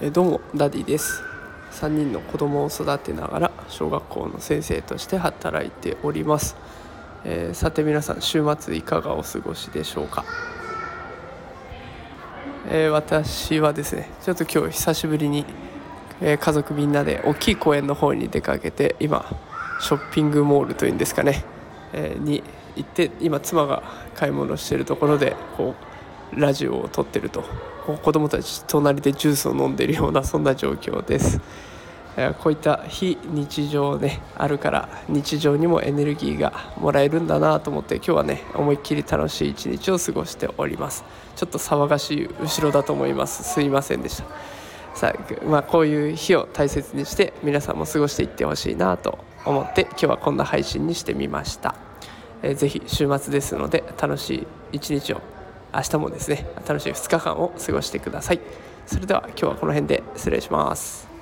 えどうもダディです。3人の子供を育てながら小学校の先生として働いております、えー、さて皆さん週末いかがお過ごしでしょうか、えー、私はですねちょっと今日久しぶりに、えー、家族みんなで大きい公園の方に出かけて今ショッピングモールというんですかね、えに行って今妻が買い物してるところでこうラジオを撮ってると。子供たち隣でジュースを飲んでるようなそんな状況です。こういった非日常ねあるから日常にもエネルギーがもらえるんだなと思って今日はね思いっきり楽しい一日を過ごしております。ちょっと騒がしい後ろだと思います。すいませんでした。さあ、まあ、こういう日を大切にして皆さんも過ごしていってほしいなと思って今日はこんな配信にしてみました、えー、ぜひ週末ですので楽しい一日を明日もですね楽しい2日間を過ごしてください。それでは今日はこの辺で失礼します。